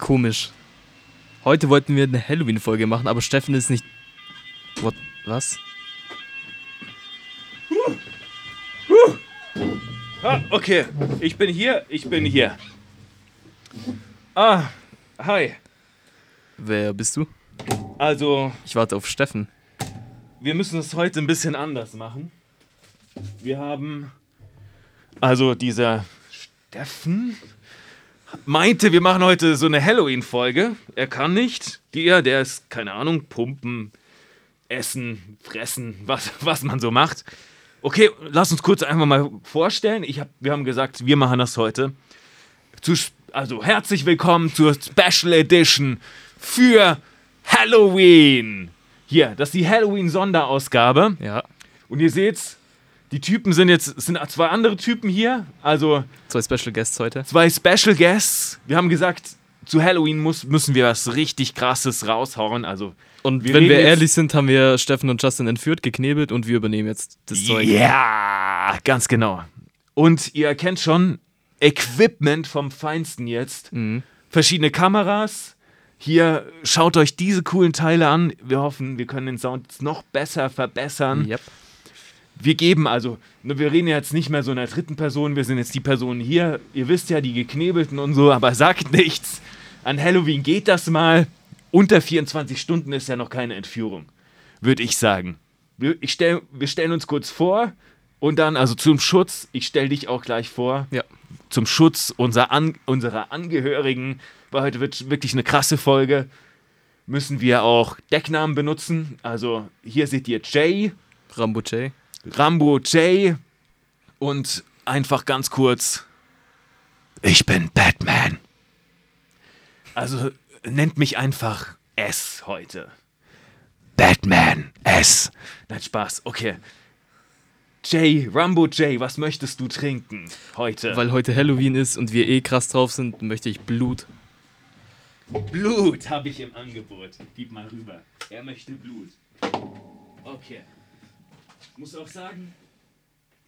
Komisch. Heute wollten wir eine Halloween-Folge machen, aber Steffen ist nicht. What? Was? Ah, okay, ich bin hier, ich bin hier. Ah, hi. Wer bist du? Also, Ich warte auf Steffen. wir müssen es heute ein bisschen anders machen. Wir haben. Also, dieser Steffen meinte, wir machen heute so eine Halloween-Folge. Er kann nicht. Der, der ist, keine Ahnung, pumpen, essen, fressen, was, was man so macht. Okay, lass uns kurz einfach mal vorstellen. Ich hab, wir haben gesagt, wir machen das heute. Zu, also herzlich willkommen zur Special Edition für Halloween. Hier, das ist die Halloween-Sonderausgabe. Ja. Und ihr seht's, die Typen sind jetzt, sind zwei andere Typen hier. Also Zwei Special Guests heute. zwei Special Guests. Wir haben gesagt, zu Halloween muss, müssen wir was richtig krasses raushauen. Also, Und Wir wenn wir ehrlich sind, haben wir Steffen und Justin entführt, geknebelt und wir übernehmen jetzt das Zeug. ja, ganz genau. Und ihr erkennt schon, Equipment vom Feinsten jetzt. Mhm. Verschiedene Kameras. Hier, schaut euch diese coolen Teile an. Wir hoffen, wir können den Sound jetzt noch besser verbessern. Yep. Wir geben also, ne, wir reden jetzt nicht mehr so in der dritten Person, wir sind jetzt die Personen hier. Ihr wisst ja, die Geknebelten und so, aber sagt nichts. An Halloween geht das mal. Unter 24 Stunden ist ja noch keine Entführung, würde ich sagen. Wir, ich stell, wir stellen uns kurz vor und dann, also zum Schutz, ich stelle dich auch gleich vor, Ja. zum Schutz unserer, An unserer Angehörigen, weil heute wird wirklich eine krasse Folge, müssen wir auch Decknamen benutzen. Also hier seht ihr Jay, Rambo J. Rambo J und einfach ganz kurz, ich bin Batman. Also nennt mich einfach S heute. Batman S. Nein, Spaß, okay. Jay, Rambo J, was möchtest du trinken heute? Weil heute Halloween ist und wir eh krass drauf sind, möchte ich Blut. Blut habe ich im Angebot. Gib mal rüber. Er möchte Blut. Okay. Ich muss auch sagen,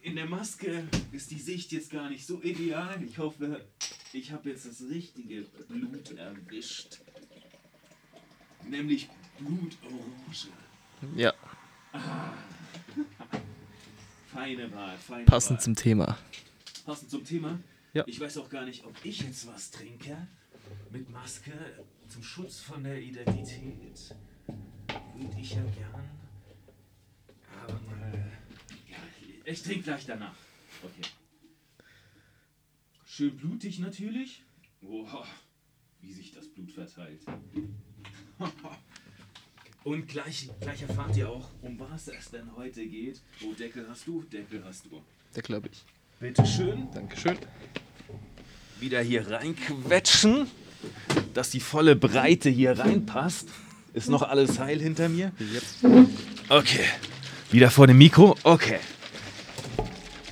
in der Maske ist die Sicht jetzt gar nicht so ideal. Ich hoffe, ich habe jetzt das richtige Blut erwischt. Nämlich Blutorange. Ja. Feine Wahl, feine Passend Wahl. zum Thema. Passend zum Thema. Ja. Ich weiß auch gar nicht, ob ich jetzt was trinke mit Maske zum Schutz von der Identität. Würde ich ja gern. Aber mal. Ja, ich trinke gleich danach. Okay. Schön blutig natürlich. Boah, wie sich das Blut verteilt. Und gleich, gleich erfahrt ihr auch, um was es denn heute geht. Oh, Deckel hast du, Deckel hast du. Der glaube ich. Bitteschön. Dankeschön. Wieder hier reinquetschen, dass die volle Breite hier reinpasst. Ist noch alles heil hinter mir? Okay. Wieder vor dem Mikro? Okay.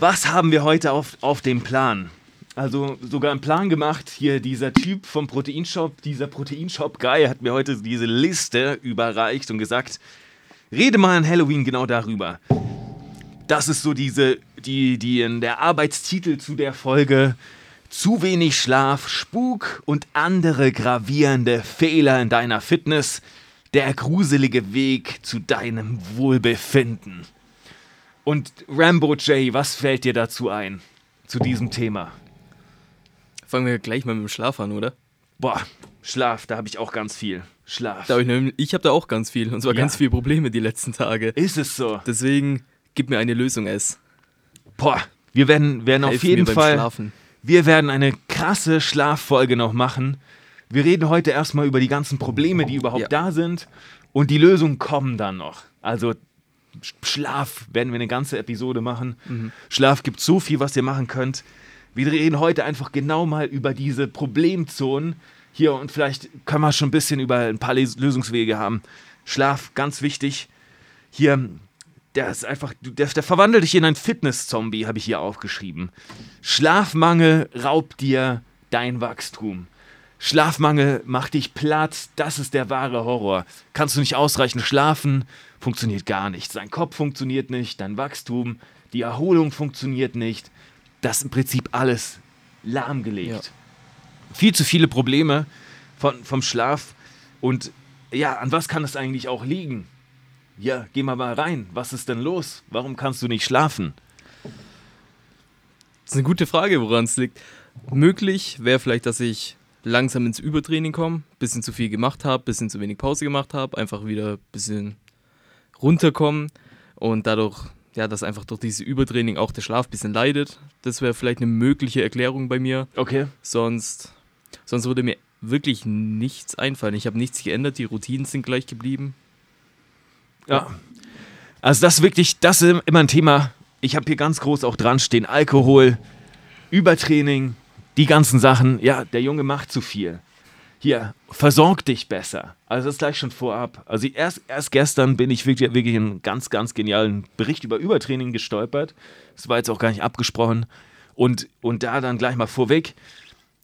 Was haben wir heute auf, auf dem Plan? Also sogar einen Plan gemacht. Hier dieser Typ vom Proteinshop, dieser Proteinshop-Guy hat mir heute diese Liste überreicht und gesagt, rede mal an Halloween genau darüber. Das ist so diese, die, die in der Arbeitstitel zu der Folge zu wenig Schlaf, Spuk und andere gravierende Fehler in deiner Fitness, der gruselige Weg zu deinem Wohlbefinden. Und Rambo J, was fällt dir dazu ein? Zu diesem Thema? Fangen wir gleich mal mit dem Schlaf an, oder? Boah, Schlaf, da habe ich auch ganz viel. Schlaf. Da hab ich ich habe da auch ganz viel. Und zwar Ja. ganz viele Probleme die letzten Tage. Ist es so? Deswegen gib mir eine Lösung, S. Boah, wir werden, werden auf jeden Fall. Schlafen. Wir werden eine krasse Schlaffolge noch machen. Wir reden heute erstmal über die ganzen Probleme, die überhaupt Ja. da sind. Und die Lösungen kommen dann noch. Also Schlaf werden wir eine ganze Episode machen. Mhm. Schlaf gibt so viel, was ihr machen könnt. Wir reden heute einfach genau mal über diese Problemzonen hier und vielleicht können wir schon ein bisschen über ein paar Lösungswege haben. Schlaf, ganz wichtig. Hier, der ist einfach, der, der verwandelt dich in einen Fitness-Zombie, habe ich hier aufgeschrieben. Schlafmangel raubt dir dein Wachstum. Schlafmangel macht dich platt, das ist der wahre Horror. Kannst du nicht ausreichend schlafen, funktioniert gar nicht. Dein Kopf funktioniert nicht, dein Wachstum, die Erholung funktioniert nicht. Das ist im Prinzip alles lahmgelegt. Ja. Viel zu viele Probleme, von, vom Schlaf. Und ja, an was kann es eigentlich auch liegen? Ja, geh mal mal rein. Was ist denn los? Warum kannst du nicht schlafen? Das ist eine gute Frage, woran es liegt. Möglich wäre vielleicht, dass ich langsam ins Übertraining komme, bisschen zu viel gemacht habe, bisschen zu wenig Pause gemacht habe, einfach wieder ein bisschen runterkommen und dadurch, ja, dass einfach durch dieses Übertraining auch der Schlaf ein bisschen leidet. Das wäre vielleicht eine mögliche Erklärung bei mir. Okay. Sonst, sonst würde mir wirklich nichts einfallen. Ich habe nichts geändert, die Routinen sind gleich geblieben. Ja. Also das ist wirklich, das ist immer ein Thema. Ich habe hier ganz groß auch dran stehen, Alkohol, Übertraining, die ganzen Sachen. Ja, der Junge macht zu viel. Hier, versorg dich besser. Also das gleich schon vorab. Also erst, erst gestern bin ich wirklich, wirklich einen ganz, ganz genialen Bericht über Übertraining gestolpert. Das war jetzt auch gar nicht abgesprochen. Und, und da dann gleich mal vorweg,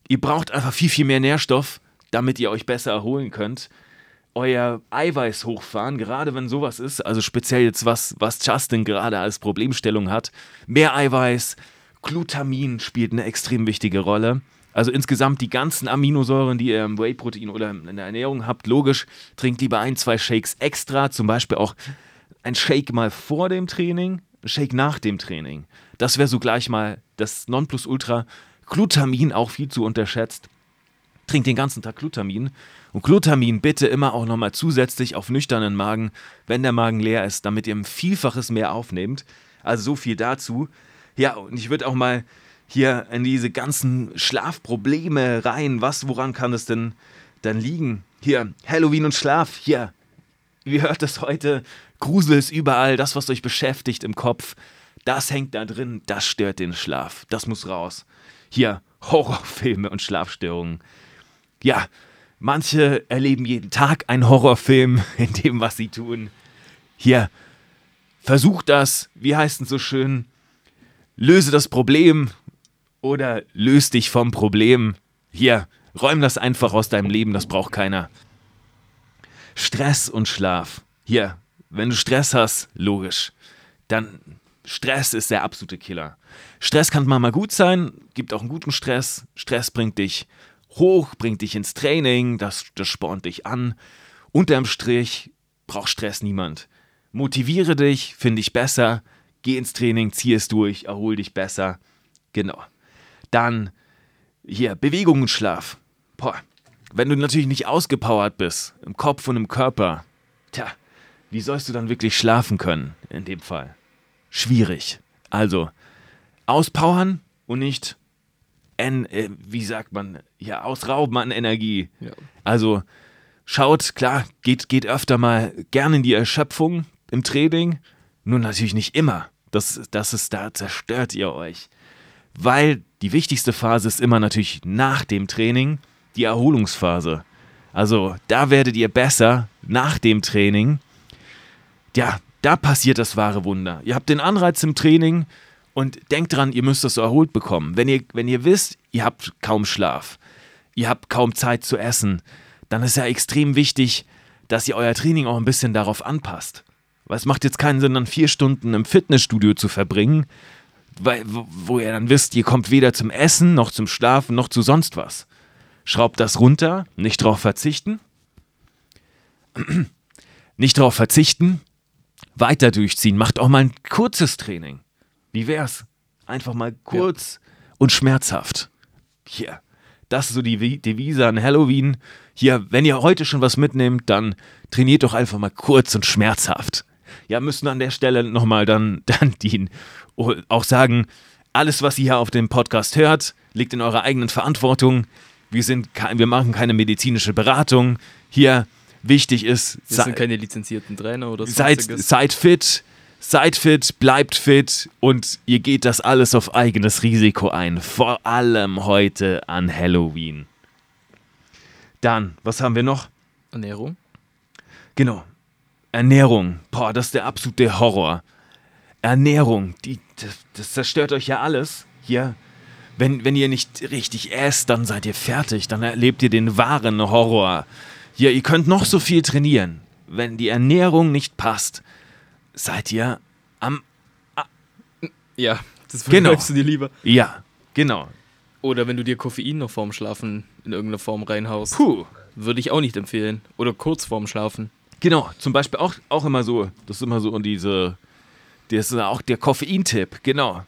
ihr braucht einfach viel, viel mehr Nährstoff, damit ihr euch besser erholen könnt euer Eiweiß hochfahren, gerade wenn sowas ist, also speziell jetzt was, was Justin gerade als Problemstellung hat. Mehr Eiweiß, Glutamin spielt eine extrem wichtige Rolle. Also insgesamt die ganzen Aminosäuren, die ihr im Whey-Protein oder in der Ernährung habt, logisch, trinkt lieber ein, zwei Shakes extra, zum Beispiel auch ein Shake mal vor dem Training, ein Shake nach dem Training. Das wäre so gleich mal das Nonplusultra. Glutamin auch viel zu unterschätzt. Trinkt den ganzen Tag Glutamin. Und Glutamin bitte immer auch nochmal zusätzlich auf nüchternen Magen, wenn der Magen leer ist, damit ihr ein Vielfaches mehr aufnehmt. Also so viel dazu. Ja, und ich würde auch mal hier in diese ganzen Schlafprobleme rein. Was, woran kann es denn dann liegen? Hier, Halloween und Schlaf. Hier, wie hört es heute? Grusel ist überall. Das, was euch beschäftigt im Kopf, das hängt da drin. Das stört den Schlaf. Das muss raus. Hier, Horrorfilme und Schlafstörungen. Ja, manche erleben jeden Tag einen Horrorfilm in dem, was sie tun. Hier, versucht das. Wie heißt es so schön? Löse das Problem oder löse dich vom Problem. Hier, räum das einfach aus deinem Leben, das braucht keiner. Stress und Schlaf. Hier, wenn du Stress hast, logisch, dann Stress ist der absolute Killer. Stress kann mal gut sein, gibt auch einen guten Stress. Stress bringt dich hoch, bringt dich ins Training, das, das spornt dich an. Unterm Strich braucht Stress niemand. Motiviere dich, finde dich besser, geh ins Training, zieh es durch, erhol dich besser. Genau. Dann hier, Bewegung und Schlaf. Boah. Wenn du natürlich nicht ausgepowert bist, im Kopf und im Körper, tja, wie sollst du dann wirklich schlafen können in dem Fall? Schwierig. Also, auspowern und nicht en, äh, wie sagt man, ja, ausrauben an Energie. Ja. Also schaut, klar, geht, geht öfter mal gerne in die Erschöpfung im Training, nur natürlich nicht immer. Das, das ist, da zerstört ihr euch. Weil die wichtigste Phase ist immer natürlich nach dem Training, die Erholungsphase. Also da werdet ihr besser nach dem Training. Ja, da passiert das wahre Wunder. Ihr habt den Anreiz im Training, und denkt dran, ihr müsst das so erholt bekommen. Wenn ihr, wenn ihr wisst, ihr habt kaum Schlaf, ihr habt kaum Zeit zu essen, dann ist ja extrem wichtig, dass ihr euer Training auch ein bisschen darauf anpasst. Weil es macht jetzt keinen Sinn, dann vier Stunden im Fitnessstudio zu verbringen, weil, wo, ihr dann wisst, ihr kommt weder zum Essen, noch zum Schlafen, noch zu sonst was. Schraubt das runter, nicht drauf verzichten. nicht drauf verzichten, weiter durchziehen. Macht auch mal ein kurzes Training. Wie wär's? Einfach mal kurz ja. und schmerzhaft. Hier. Das ist so die Devise an Halloween. Hier, wenn ihr heute schon was mitnehmt, dann trainiert doch einfach mal kurz und schmerzhaft. Ja, müssen an der Stelle nochmal dann, dann dienen. Auch sagen, alles, was ihr hier auf dem Podcast hört, liegt in eurer eigenen Verantwortung. Wir, sind, wir machen keine medizinische Beratung. Hier wichtig ist, wir sind keine lizenzierten Trainer oder seid, seid fit, Seid fit, bleibt fit und ihr geht das alles auf eigenes Risiko ein. Vor allem heute an Halloween. Dann, was haben wir noch? Ernährung. Genau. Ernährung. Boah, das ist der absolute Horror. Ernährung, die, das, das zerstört euch ja alles. Hier, wenn, wenn ihr nicht richtig esst, dann seid ihr fertig. Dann erlebt ihr den wahren Horror. Hier, ihr könnt noch so viel trainieren. Wenn die Ernährung nicht passt, seid ihr am. ja, das genau. du dir lieber. Ja, genau. Oder wenn du dir Koffein noch vorm Schlafen in irgendeiner Form reinhaust. Puh, würde ich auch nicht empfehlen. Oder kurz vorm Schlafen. Genau, zum Beispiel auch, auch immer so, das ist immer so und diese, das ist auch der Koffeintipp, genau.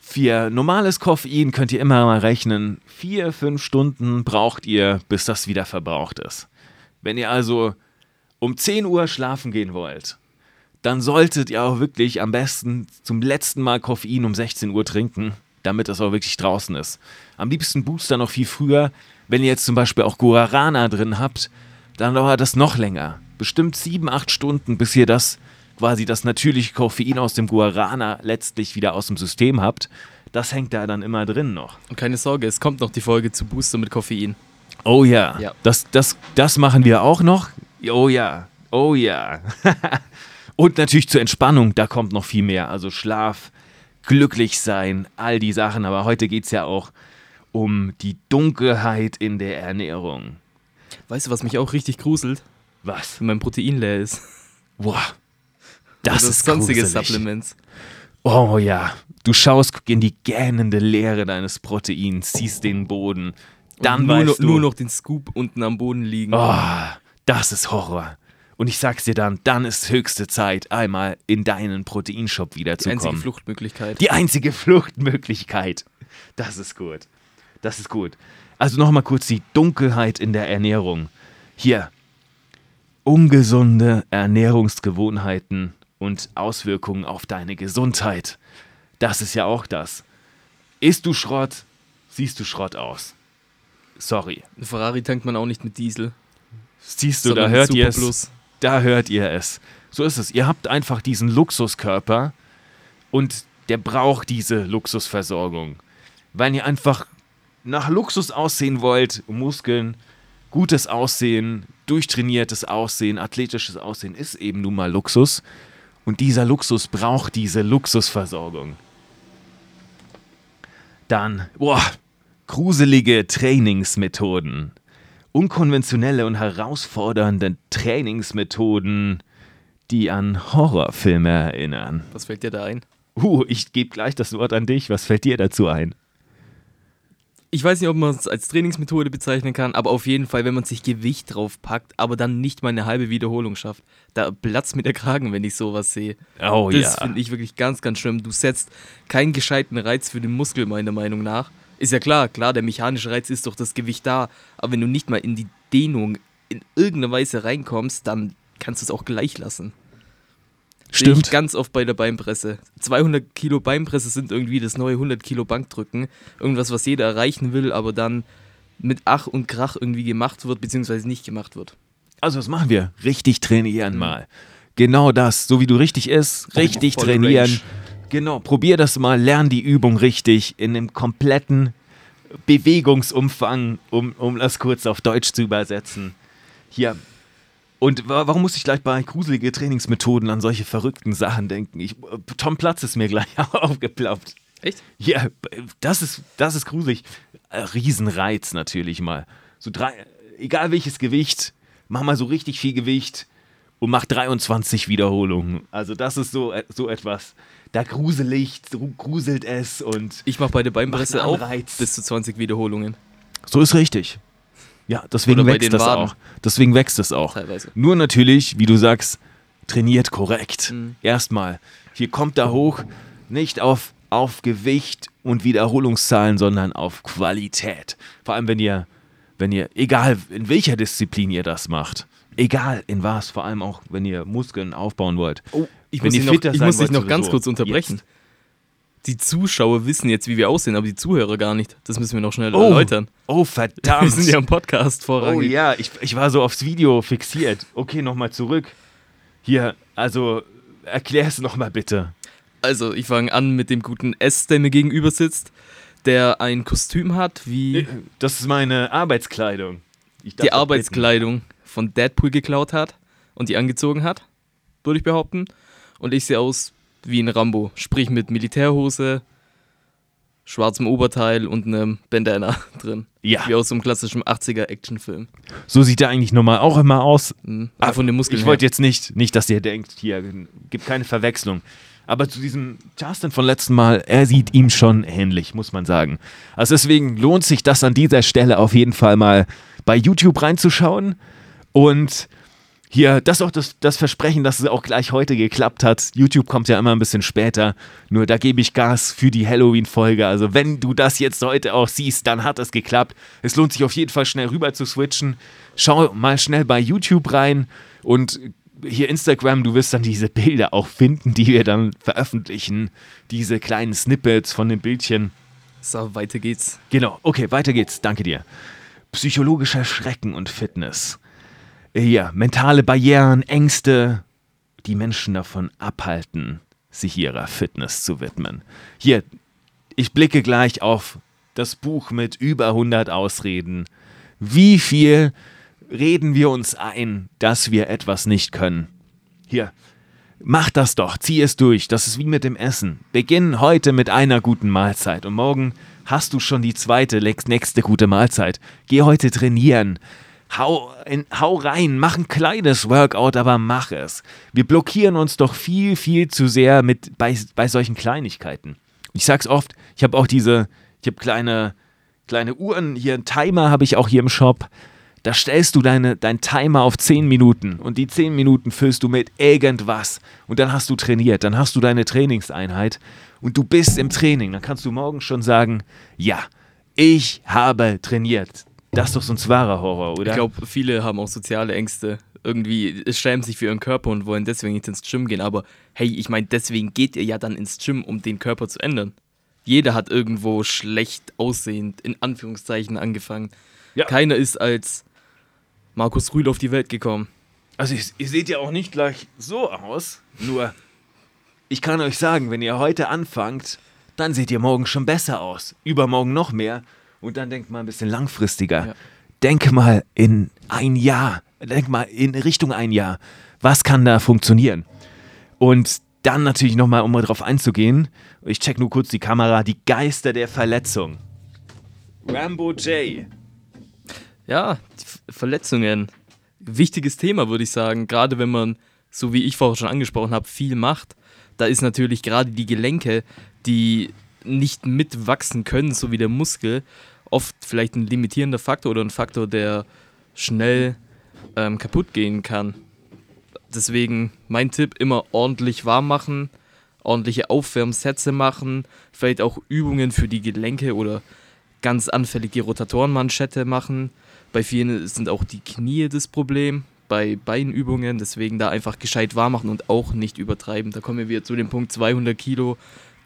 Für normales Koffein könnt ihr immer mal rechnen, vier, fünf Stunden braucht ihr, bis das wieder verbraucht ist. Wenn ihr also um 10 Uhr schlafen gehen wollt, dann solltet ihr auch wirklich am besten zum letzten Mal Koffein um 16 Uhr trinken, damit das auch wirklich draußen ist. Am liebsten Booster noch viel früher. Wenn ihr jetzt zum Beispiel auch Guarana drin habt, dann dauert das noch länger. Bestimmt 7, 8 Stunden, bis ihr das quasi das natürliche Koffein aus dem Guarana letztlich wieder aus dem System habt. Das hängt da dann immer drin noch. Und keine Sorge, es kommt noch die Folge zu Booster mit Koffein. Oh ja, Ja. Das, das, das machen wir auch noch. Oh ja, oh ja. Und natürlich zur Entspannung, da kommt noch viel mehr. Also Schlaf, glücklich sein, all die Sachen. Aber heute geht es ja auch um die Dunkelheit in der Ernährung. Weißt du, was mich auch richtig gruselt? Was? Wenn mein Protein leer ist. Boah. Das Oder ist sonstige gruselig. Supplements. Oh ja. Du schaust in die gähnende Leere deines Proteins, siehst den Boden. Dann Und nur, weißt noch, du, nur noch den Scoop unten am Boden liegen. Oh, das ist Horror. Und ich sag's dir dann, dann ist höchste Zeit, einmal in deinen Proteinshop die einzige wiederzukommen. Fluchtmöglichkeit. Die einzige Fluchtmöglichkeit. Das ist gut. Das ist gut. Also nochmal kurz die Dunkelheit in der Ernährung. Hier. Ungesunde Ernährungsgewohnheiten und Auswirkungen auf deine Gesundheit. Das ist ja auch das. Isst du Schrott, siehst du Schrott aus. Sorry. Ein Ferrari tankt man auch nicht mit Diesel. Siehst du, da sondern hört ihr es. Da hört ihr es. So ist es. Ihr habt einfach diesen Luxuskörper und der braucht diese Luxusversorgung. Weil ihr einfach nach Luxus aussehen wollt, Muskeln, gutes Aussehen, durchtrainiertes Aussehen, athletisches Aussehen ist eben nun mal Luxus. Und dieser Luxus braucht diese Luxusversorgung. Dann, boah, gruselige Trainingsmethoden. Unkonventionelle und herausfordernde Trainingsmethoden, die an Horrorfilme erinnern. Was fällt dir da ein? Uh, ich gebe gleich das Wort an dich. Was fällt dir dazu ein? Ich weiß nicht, ob man es als Trainingsmethode bezeichnen kann, aber auf jeden Fall, wenn man sich Gewicht drauf packt, aber dann nicht mal eine halbe Wiederholung schafft. Da platzt mir der Kragen, wenn ich sowas sehe. Oh das ja. finde ich wirklich ganz, ganz schlimm. Du setzt keinen gescheiten Reiz für den Muskel, meiner Meinung nach. Ist ja klar, klar, der mechanische Reiz ist durch das Gewicht da, aber wenn du nicht mal in die Dehnung in irgendeiner Weise reinkommst, dann kannst du es auch gleich lassen. Sehe ich Stimmt. ganz oft bei der Beinpresse. 200 Kilo Beinpresse sind irgendwie das neue 100 Kilo Bankdrücken. Irgendwas, was jeder erreichen will, aber dann mit Ach und Krach irgendwie gemacht wird, beziehungsweise nicht gemacht wird. Also, was machen wir? Richtig trainieren mal. Genau das. So wie du richtig isst, richtig Volle trainieren. Range. Genau, probier das mal, lern die Übung richtig in einem kompletten Bewegungsumfang, um, um das kurz auf Deutsch zu übersetzen. Hier. Und wa- warum muss ich gleich bei gruselige Trainingsmethoden an solche verrückten Sachen denken? Ich, Tom Platz ist mir gleich aufgeploppt. Echt? Ja, das ist, das ist gruselig. Äh, Riesenreiz natürlich mal. So drei, egal welches Gewicht, mach mal so richtig viel Gewicht und mach 23 Wiederholungen. Also das ist so, äh, so etwas. Da gruselig, gruselt es und Ich mache bei der Beinpresse auch bis zu 20 Wiederholungen. so ist richtig. Ja, deswegen wächst das Waden. auch. Deswegen wächst es auch. Teilweise. Nur natürlich, wie du sagst, trainiert korrekt. Mhm. Erstmal, hier kommt da hoch, nicht auf, auf Gewicht und Wiederholungszahlen, sondern auf Qualität. Vor allem, wenn ihr, wenn ihr, egal in welcher Disziplin ihr das macht, egal in was, vor allem auch, wenn ihr Muskeln aufbauen wollt. Oh, ich Wenn muss ihr dich noch, ich muss dich noch ganz kurz unterbrechen. Jetzt. Die Zuschauer wissen jetzt, wie wir aussehen, aber die Zuhörer gar nicht. Das müssen wir noch schnell Oh, erläutern. oh Wir verdammt. sind ja im Podcast Oh vorrangig. ja, ich, ich war so aufs Video fixiert. Okay, nochmal zurück. Hier, also erklär es nochmal bitte. Also, ich fange an mit dem guten S, der mir gegenüber sitzt, der ein Kostüm hat wie Das ist meine Arbeitskleidung. Die Arbeitskleidung von Deadpool geklaut hat und die angezogen hat, würde ich behaupten. Und ich sehe aus wie ein Rambo, sprich mit Militärhose, schwarzem Oberteil und einem Bandana drin. Ja. Wie aus so einem klassischen 80er Actionfilm. bitten. So sieht er eigentlich normal auch immer aus. Mhm. Ah, von den Muskeln Ich wollte jetzt nicht, nicht, dass ihr denkt, hier gibt keine Verwechslung. Aber zu diesem Justin von letzten Mal, er sieht ihm schon ähnlich, muss man sagen. Also deswegen lohnt sich das an dieser Stelle auf jeden Fall mal bei YouTube reinzuschauen. Und hier, das ist auch das, das Versprechen, dass es auch gleich heute geklappt hat. YouTube kommt ja immer ein bisschen später. Nur da gebe ich Gas für die Halloween-Folge. Also wenn du das jetzt heute auch siehst, dann hat es geklappt. Es lohnt sich auf jeden Fall schnell rüber zu switchen. Schau mal schnell bei YouTube rein und hier Instagram, du wirst dann diese Bilder auch finden, die wir dann veröffentlichen. Diese kleinen Snippets von den Bildchen. So, weiter geht's. Genau, okay, weiter geht's. Danke dir. Psychologischer Schrecken und Fitness. Ja, mentale Barrieren, Ängste, die Menschen davon abhalten, sich ihrer Fitness zu widmen. Hier, ich blicke gleich auf das Buch mit über 100 Ausreden. Wie viel reden wir uns ein, dass wir etwas nicht können. Hier, mach das doch, zieh es durch, das ist wie mit dem Essen. Beginn heute mit einer guten Mahlzeit und morgen hast du schon die zweite, nächste gute Mahlzeit. Geh heute trainieren. Hau, in, hau rein, mach ein kleines Workout, aber mach es. Wir blockieren uns doch viel, viel zu sehr mit, bei, bei solchen Kleinigkeiten. Ich sag's oft, ich habe auch diese, ich habe kleine, kleine Uhren, hier einen Timer habe ich auch hier im Shop da stellst du deine, deinen Timer auf 10 Minuten und die 10 Minuten füllst du mit irgendwas und dann hast du trainiert, dann hast du deine Trainingseinheit und du bist im Training. Dann kannst du morgen schon sagen, ja, ich habe trainiert. Das ist doch so ein wahrer Horror, oder? Ich glaube, viele haben auch soziale Ängste. Irgendwie schämen sich für ihren Körper und wollen deswegen nicht ins Gym gehen. Aber hey, ich meine, deswegen geht ihr ja dann ins Gym, um den Körper zu ändern. Jeder hat irgendwo schlecht aussehend, in Anführungszeichen, angefangen. Ja. Keiner ist als Markus Rühl auf die Welt gekommen. Also ich, ihr seht ja auch nicht gleich so aus, nur ich kann euch sagen, wenn ihr heute anfangt, dann seht ihr morgen schon besser aus, übermorgen noch mehr und dann denkt mal ein bisschen langfristiger. Ja. Denk mal in ein Jahr, denk mal in Richtung ein Jahr, was kann da funktionieren? Und dann natürlich nochmal, um mal drauf einzugehen, ich check nur kurz die Kamera, die Geister der Verletzung. Rambo J. Ja, Verletzungen. Wichtiges Thema, würde ich sagen. Gerade wenn man, so wie ich vorher schon angesprochen habe, viel macht. Da ist natürlich gerade die Gelenke, die nicht mitwachsen können, so wie der Muskel, oft vielleicht ein limitierender Faktor oder ein Faktor, der schnell ähm, kaputt gehen kann. Deswegen mein Tipp, immer ordentlich warm machen, ordentliche Aufwärmsätze machen, vielleicht auch Übungen für die Gelenke oder ganz anfällig die Rotatorenmanschette machen bei vielen sind auch die Knie das Problem bei Beinübungen, deswegen da einfach gescheit warm machen und auch nicht übertreiben. Da kommen wir wieder zu dem Punkt 200 Kilo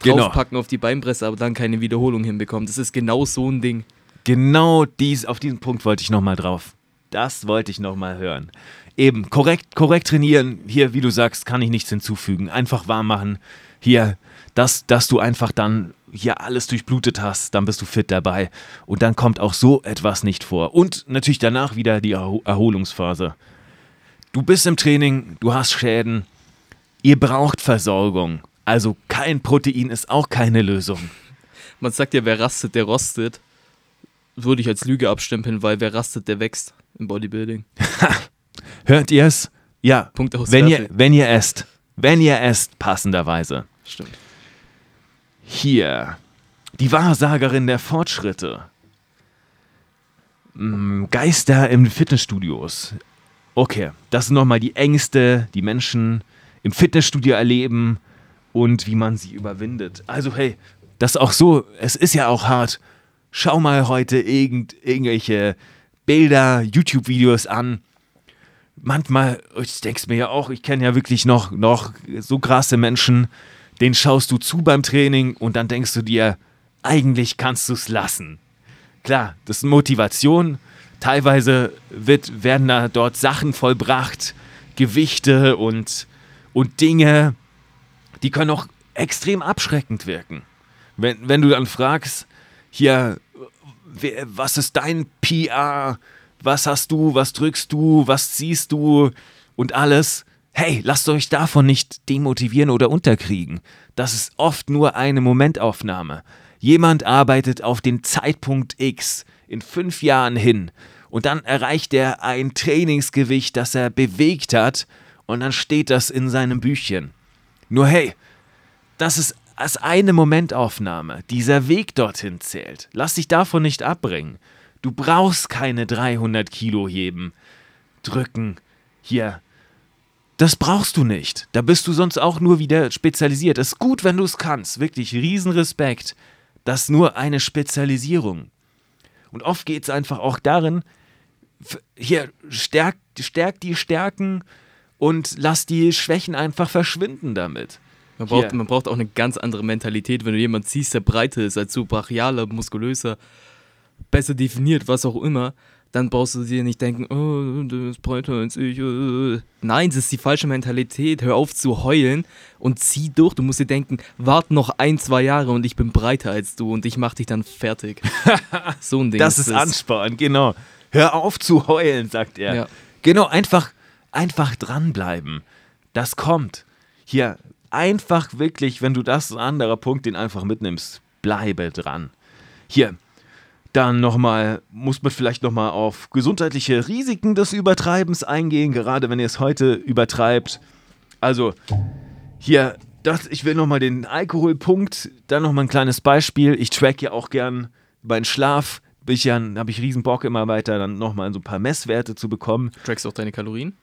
genau. draufpacken genau. auf die Beinpresse, aber dann keine Wiederholung hinbekommen. Das ist genau so ein Ding. Genau dies, auf diesen Punkt wollte ich nochmal drauf. Das wollte ich nochmal hören. Eben, korrekt, korrekt trainieren. Hier, wie du sagst, kann ich nichts hinzufügen. Einfach warm machen. Hier, dass, dass du einfach dann hier alles durchblutet hast, dann bist du fit dabei. Und dann kommt auch so etwas nicht vor. Und natürlich danach wieder die Erholungsphase. Du bist im Training, du hast Schäden, ihr braucht Versorgung. Also kein Protein ist auch keine Lösung. Man sagt ja, wer rastet, der rostet. Würde ich als Lüge abstempeln, weil wer rastet, der wächst im Bodybuilding. Hört ihr es? Ja. Punkt aus wenn ihr, wenn ihr esst. Wenn ihr esst, passenderweise. Stimmt. Hier. Die Wahrsagerin der Fortschritte. Mm, Geister im Fitnessstudios. Okay, das sind nochmal die Ängste, die Menschen im Fitnessstudio erleben und wie man sie überwindet. Also hey, das ist auch so, es ist ja auch hart. Schau mal heute irgend, irgendwelche Bilder, YouTube-Videos an. Manchmal, ich denke mir ja auch, ich kenne ja wirklich noch, noch so krasse Menschen, den schaust du zu beim Training und dann denkst du dir, eigentlich kannst du es lassen. Klar, das ist Motivation. Teilweise wird, werden da dort Sachen vollbracht, Gewichte und, und Dinge, die können auch extrem abschreckend wirken. Wenn, wenn du dann fragst, hier, was ist dein PR? Was hast du? Was drückst du? Was ziehst du? Und alles, Hey, lasst euch davon nicht demotivieren oder unterkriegen. Das ist oft nur eine Momentaufnahme. Jemand arbeitet auf den Zeitpunkt X in fünf Jahren hin und dann erreicht er ein Trainingsgewicht, das er bewegt hat und dann steht das in seinem Büchchen. Nur hey, das ist als eine Momentaufnahme. Dieser Weg dorthin zählt. Lass dich davon nicht abbringen. Du brauchst keine 300 Kilo heben, drücken, hier. Das brauchst du nicht. Da bist du sonst auch nur wieder spezialisiert. Ist gut, wenn du es kannst. Wirklich Riesenrespekt. Das ist nur eine Spezialisierung. Und oft geht es einfach auch darin, hier, stärkt stärk die Stärken und lass die Schwächen einfach verschwinden damit. Man braucht, man braucht auch eine ganz andere Mentalität, wenn du jemanden siehst, der breiter ist, als so brachialer, muskulöser, besser definiert, was auch immer, dann brauchst du dir nicht denken, oh, der ist breiter als ich. Äh. Nein, das ist die falsche Mentalität. Hör auf zu heulen und zieh durch. Du musst dir denken, wart noch ein, zwei Jahre und ich bin breiter als du und ich mach dich dann fertig. so ein Ding. Das ist, ist Ansporn, genau. Hör auf zu heulen, sagt er. Ja. Genau, einfach, einfach dranbleiben. Das kommt. Hier, einfach wirklich, wenn du das ein anderer Punkt, den einfach mitnimmst, bleibe dran. Hier, dann nochmal, muss man vielleicht nochmal auf gesundheitliche Risiken des Übertreibens eingehen, gerade wenn ihr es heute übertreibt. Also, hier, das, ich will nochmal den Alkoholpunkt, dann nochmal ein kleines Beispiel. Ich track ja auch gern meinen Schlaf. Ich ja, habe ich riesen Bock immer weiter, dann nochmal so ein paar Messwerte zu bekommen. Trackst du auch deine Kalorien?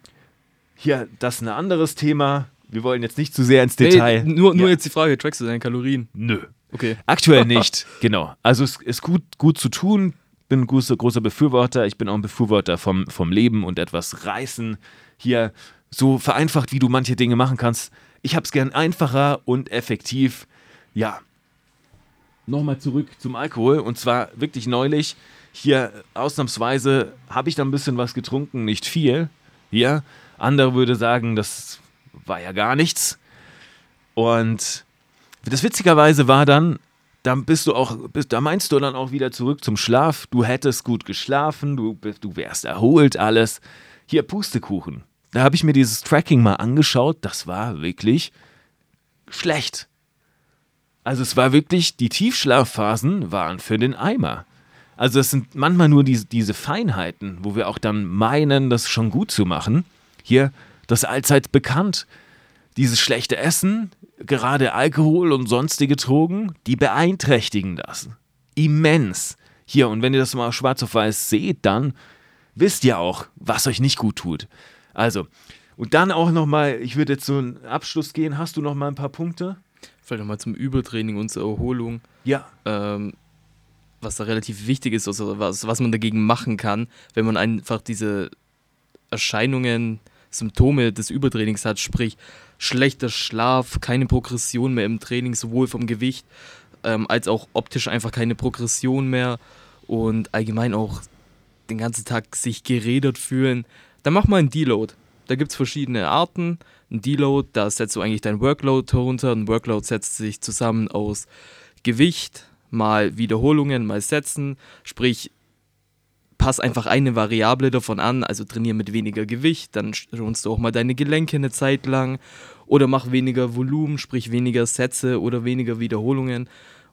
Hier, das ist ein anderes Thema. Wir wollen jetzt nicht zu sehr ins Detail. Nee, nur, nur ja. jetzt die Frage, trackst du deine Kalorien? Nö. Okay. Aktuell nicht, genau. Also es ist gut, gut zu tun. Bin ein großer, großer Befürworter. Ich bin auch ein Befürworter vom, vom Leben und etwas reißen. Hier so vereinfacht, wie du manche Dinge machen kannst. Ich habe es gern einfacher und effektiv. Ja. Nochmal zurück zum Alkohol. Und zwar wirklich neulich. Hier ausnahmsweise habe ich da ein bisschen was getrunken, nicht viel. Ja. Andere würde sagen, das war ja gar nichts. Und das witzigerweise war dann, dann bist du auch, bist, da meinst du dann auch wieder zurück zum Schlaf. Du hättest gut geschlafen, du, du wärst erholt, alles. Hier, Pustekuchen. Da habe ich mir dieses Tracking mal angeschaut. Das war wirklich schlecht. Also es war wirklich, die Tiefschlafphasen waren für den Eimer. Also es sind manchmal nur die, diese Feinheiten, wo wir auch dann meinen, das schon gut zu machen. Hier, das ist allzeit bekannt. Dieses schlechte Essen, gerade Alkohol und sonstige Drogen, die beeinträchtigen das. Immens. Hier, und wenn ihr das mal schwarz auf weiß seht, dann wisst ihr auch, was euch nicht gut tut. Also, und dann auch nochmal, ich würde jetzt so einen Abschluss gehen. Hast du noch mal ein paar Punkte? Vielleicht nochmal zum Übertraining und zur Erholung. Ja. Ähm, was da relativ wichtig ist, also was, was man dagegen machen kann, wenn man einfach diese Erscheinungen, Symptome des Übertrainings hat, sprich schlechter Schlaf, keine Progression mehr im Training, sowohl vom Gewicht ähm, als auch optisch einfach keine Progression mehr und allgemein auch den ganzen Tag sich gerädert fühlen, dann mach mal einen Deload. Da gibt es verschiedene Arten. Ein Deload, da setzt du eigentlich dein Workload herunter. Ein Workload setzt sich zusammen aus Gewicht, mal Wiederholungen, mal Sätzen. Sprich, pass einfach eine Variable davon an, also trainier mit weniger Gewicht, dann schonst du auch mal deine Gelenke eine Zeit lang oder mach weniger Volumen, sprich weniger Sätze oder weniger Wiederholungen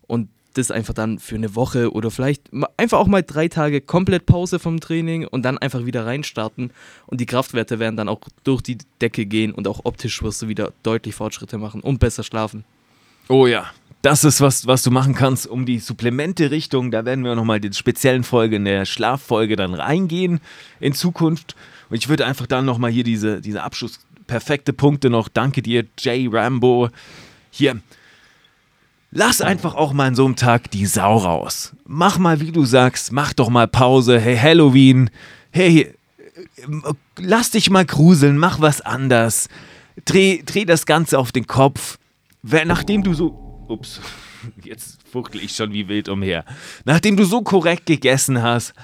und das einfach dann für eine Woche oder vielleicht einfach auch mal drei Tage komplett Pause vom Training und dann einfach wieder reinstarten und die Kraftwerte werden dann auch durch die Decke gehen und auch optisch wirst du wieder deutlich Fortschritte machen und besser schlafen. Oh ja, das ist was, was du machen kannst, um die Supplemente-Richtung. Da werden wir nochmal die speziellen Folge in der Schlaffolge dann reingehen in Zukunft. Und ich würde einfach dann nochmal hier diese, diese Abschluss, perfekte Punkte noch. Danke dir, Jay Rambo. Hier. Lass einfach auch mal an so einem Tag die Sau raus. Mach mal, wie du sagst, mach doch mal Pause. Hey, Halloween. Hey, lass dich mal gruseln, mach was anders. Dreh, dreh das Ganze auf den Kopf. Nachdem du so ups, jetzt fuchtel ich schon wie wild umher. Nachdem du so korrekt gegessen hast,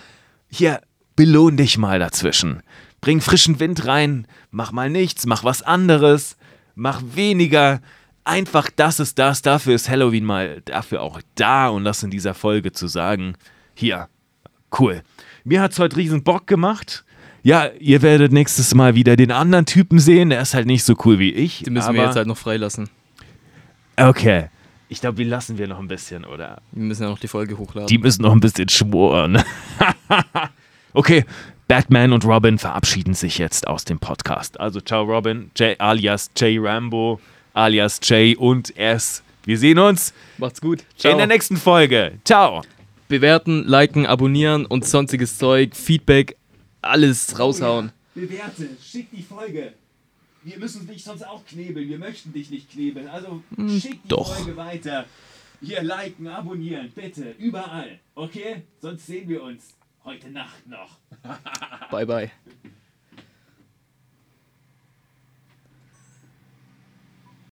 hier, belohn dich mal dazwischen. Bring frischen Wind rein, mach mal nichts, mach was anderes, mach weniger. Einfach das ist das, dafür ist Halloween mal dafür auch da und das in dieser Folge zu sagen. Hier, cool. Mir hat es heute riesen Bock gemacht. Ja, ihr werdet nächstes Mal wieder den anderen Typen sehen. Der ist halt nicht so cool wie ich. Die müssen wir jetzt halt noch freilassen. Okay. Ich glaube, die lassen wir noch ein bisschen, oder? Wir müssen ja noch die Folge hochladen. Die müssen noch ein bisschen schworen. okay, Batman und Robin verabschieden sich jetzt aus dem Podcast. Also ciao Robin, Jay, alias Jay Rambo, alias Jay und ist Wir sehen uns Macht's gut. in der nächsten Folge. Ciao. Bewerten, liken, abonnieren und sonstiges Zeug, Feedback, alles raushauen. Bewerte, schick die Folge. Wir müssen dich sonst auch knebeln. Wir möchten dich nicht knebeln. Also schick die doch. Folge weiter. Hier liken, abonnieren, bitte. Überall. Okay? Sonst sehen wir uns heute Nacht noch. Bye, bye.